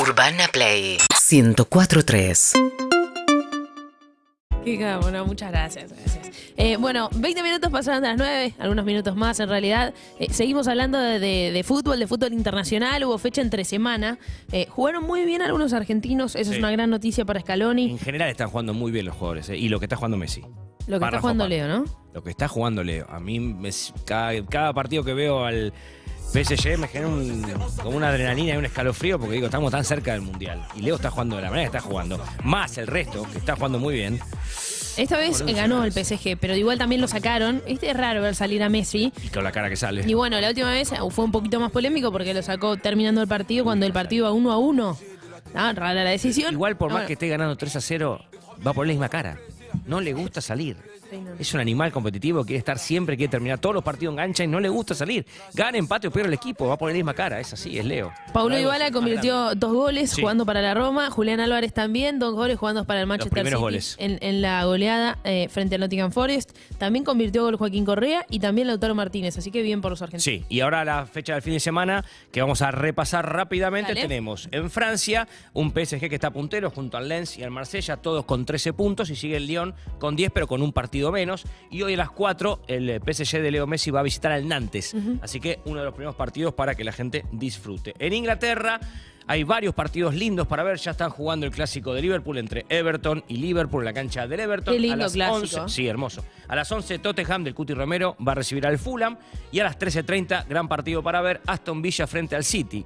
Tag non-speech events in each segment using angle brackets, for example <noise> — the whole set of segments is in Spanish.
Urbana Play 1043. Qué bueno, muchas gracias. gracias. Eh, bueno, 20 minutos pasaron de las 9, algunos minutos más en realidad. Eh, seguimos hablando de, de- de fútbol, de fútbol internacional. Hubo fecha entre semana. Eh, jugaron muy bien algunos argentinos. Esa Sí. es una gran noticia para Scaloni. En general están jugando muy bien los jugadores. ¿eh? Y lo que está jugando Messi. Lo que está jugando. Leo, ¿no? Lo que está jugando Leo. A mí, me- cada, cada partido que veo al PSG me genera un- como una adrenalina y un escalofrío porque digo, estamos tan cerca del Mundial. Y Leo está jugando de la manera que está jugando. Más el resto, que está jugando muy bien. Esta vez ganó el PSG, pero igual también lo sacaron. Este es raro ver salir a Messi. Y con la cara que sale. Y bueno, la última vez fue un poquito más polémico porque lo sacó terminando el partido cuando el partido iba uno a uno. Ah, rara la decisión. Igual por más bueno. que esté ganando 3 a 0, va por la misma cara. No le gusta salir. Es un animal competitivo, quiere estar siempre, quiere terminar todos los partidos en gancha y no le gusta salir. Gana, empate o pierde el equipo, va por la misma cara. Es así, es Leo. Paulo más convirtió dos goles Sí. jugando para la Roma, Julián Álvarez también, dos goles jugando para el Manchester primeros City goles. En, en la goleada eh, frente al Nottingham Forest. También convirtió gol Joaquín Correa y también Lautaro Martínez, así que bien por los argentinos. Sí, y ahora la fecha del fin de semana que vamos a repasar rápidamente. Dale. Tenemos en Francia un PSG que está puntero junto al Lens y al Marsella, todos con 13 puntos y sigue el Lyon con 10 pero con un partido menos. Y hoy a las 4 el eh, PSG de Leo Messi va a visitar al Nantes. Así que uno de los primeros partidos para que la gente disfrute. En Inglaterra hay varios partidos lindos para ver. Ya están jugando el clásico de Liverpool entre Everton y Liverpool en la cancha del Everton. Qué lindo a las clásico. 11, Sí, hermoso. A las 11, Tottenham del Cuti Romero va a recibir al Fulham. Y a las 13.30, gran partido para ver, Aston Villa frente al City.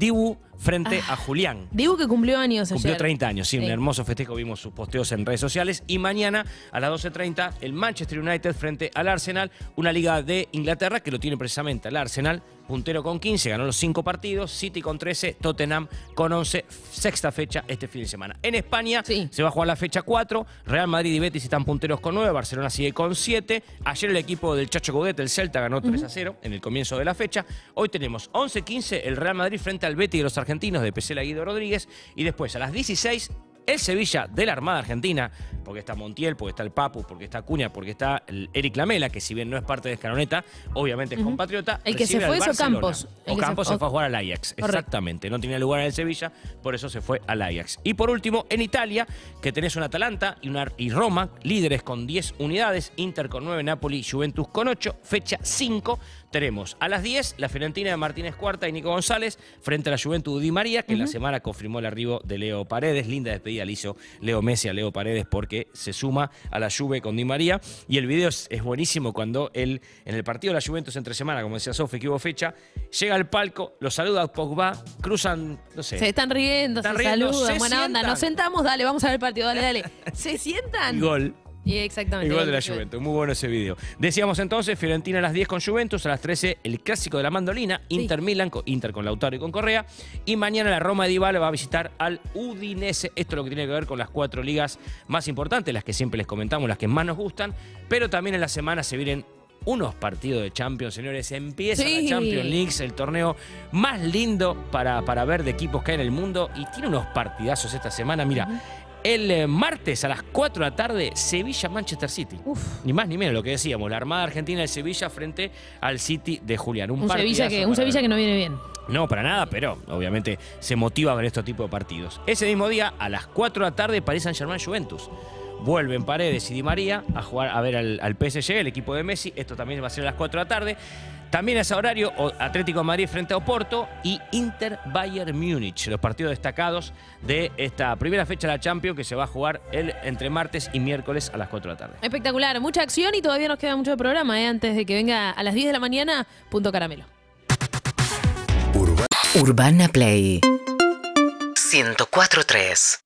Dibu frente a Julián. Digo que cumplió años Cumplió ayer. 30 años, sí, un Sí. hermoso festejo. Vimos sus posteos en redes sociales. Y mañana a las 12.30, el Manchester United frente al Arsenal, una liga de Inglaterra que lo tiene precisamente al Arsenal, puntero con 15, ganó los 5 partidos, City con 13, Tottenham con 11, sexta fecha este fin de semana. En España Sí. se va a jugar la fecha 4, Real Madrid y Betis están punteros con 9, Barcelona sigue con 7. Ayer el equipo del Chacho Coudet, el Celta, ganó 3 a 0 en el comienzo de la fecha. Hoy tenemos 11-15 el Real Madrid frente al Betis de los argentinos de Pesela Guido Rodríguez. Y después a las 16 el Sevilla de la Armada Argentina, porque está Montiel, porque está el Papu, porque está Cuña, porque está el Eric Lamela, que si bien no es parte de Escaloneta, obviamente es compatriota. El que se fue es. Ocampos. El se Ocampos fue- se fue a jugar al Ajax, exactamente. No tenía lugar en el Sevilla, por eso se fue al Ajax. Y por último, en Italia, que tenés un Atalanta y, una, y Roma, líderes con 10 unidades, Inter con 9, Napoli, Juventus con 8, fecha 5. Tenemos a las 10 la Fiorentina de Martínez Cuarta y Nico González frente a la Juventus Di María, que en la semana confirmó el arribo de Leo Paredes. Linda despedida le hizo Leo Messi a Leo Paredes porque se suma a la Juve con Di María. Y el video es, es buenísimo cuando él, en el partido de la Juventus entre semana, como decía Sofi, que hubo fecha, llega al palco, lo saluda a Pogba, cruzan, no sé, Se están riendo, Están se riendo, saludan, se buena onda. Nos sentamos, dale, vamos a ver el partido, dale, dale. <laughs> ¿Se sientan? y gol. Y exactamente. Igual de la Juventus, muy bueno ese video. Decíamos entonces, Fiorentina a las 10 con Juventus, a las 13 el clásico de la mandolina, Inter Milan, con- Inter con Lautaro y con Correa, y mañana la Roma de Dybala va a visitar al Udinese. Esto es lo que tiene que ver con las cuatro ligas más importantes, las que siempre les comentamos, las que más nos gustan, pero también en la semana se vienen unos partidos de Champions, señores. Empieza Sí. la Champions League, el torneo más lindo para, para ver de equipos que hay en el mundo, y tiene unos partidazos esta semana. Mira, el eh, martes a las 4 de la tarde, Sevilla-Manchester City. Uf. Ni más ni menos lo que decíamos, la Armada Argentina de Sevilla frente al City de Julián. Un Sevilla, partidazo que, un Sevilla ver. que no viene bien. No, para nada, pero obviamente se motiva con estos tipos de partidos. Ese mismo día, a las 4 de la tarde, París Saint-Germain Juventus. Vuelven Paredes y Di María a jugar a ver al, al PSG, el equipo de Messi. Esto también va a ser a las 4 de la tarde. También a ese horario, Atlético de Madrid frente a Oporto y Inter Bayern Múnich, los partidos destacados de esta primera fecha de la Champions que se va a jugar el, entre martes y miércoles a las 4 de la tarde. Espectacular, mucha acción y todavía nos queda mucho programa, ¿eh? Antes de que venga a las 10 de la mañana, punto caramelo. Urbana Play 1043.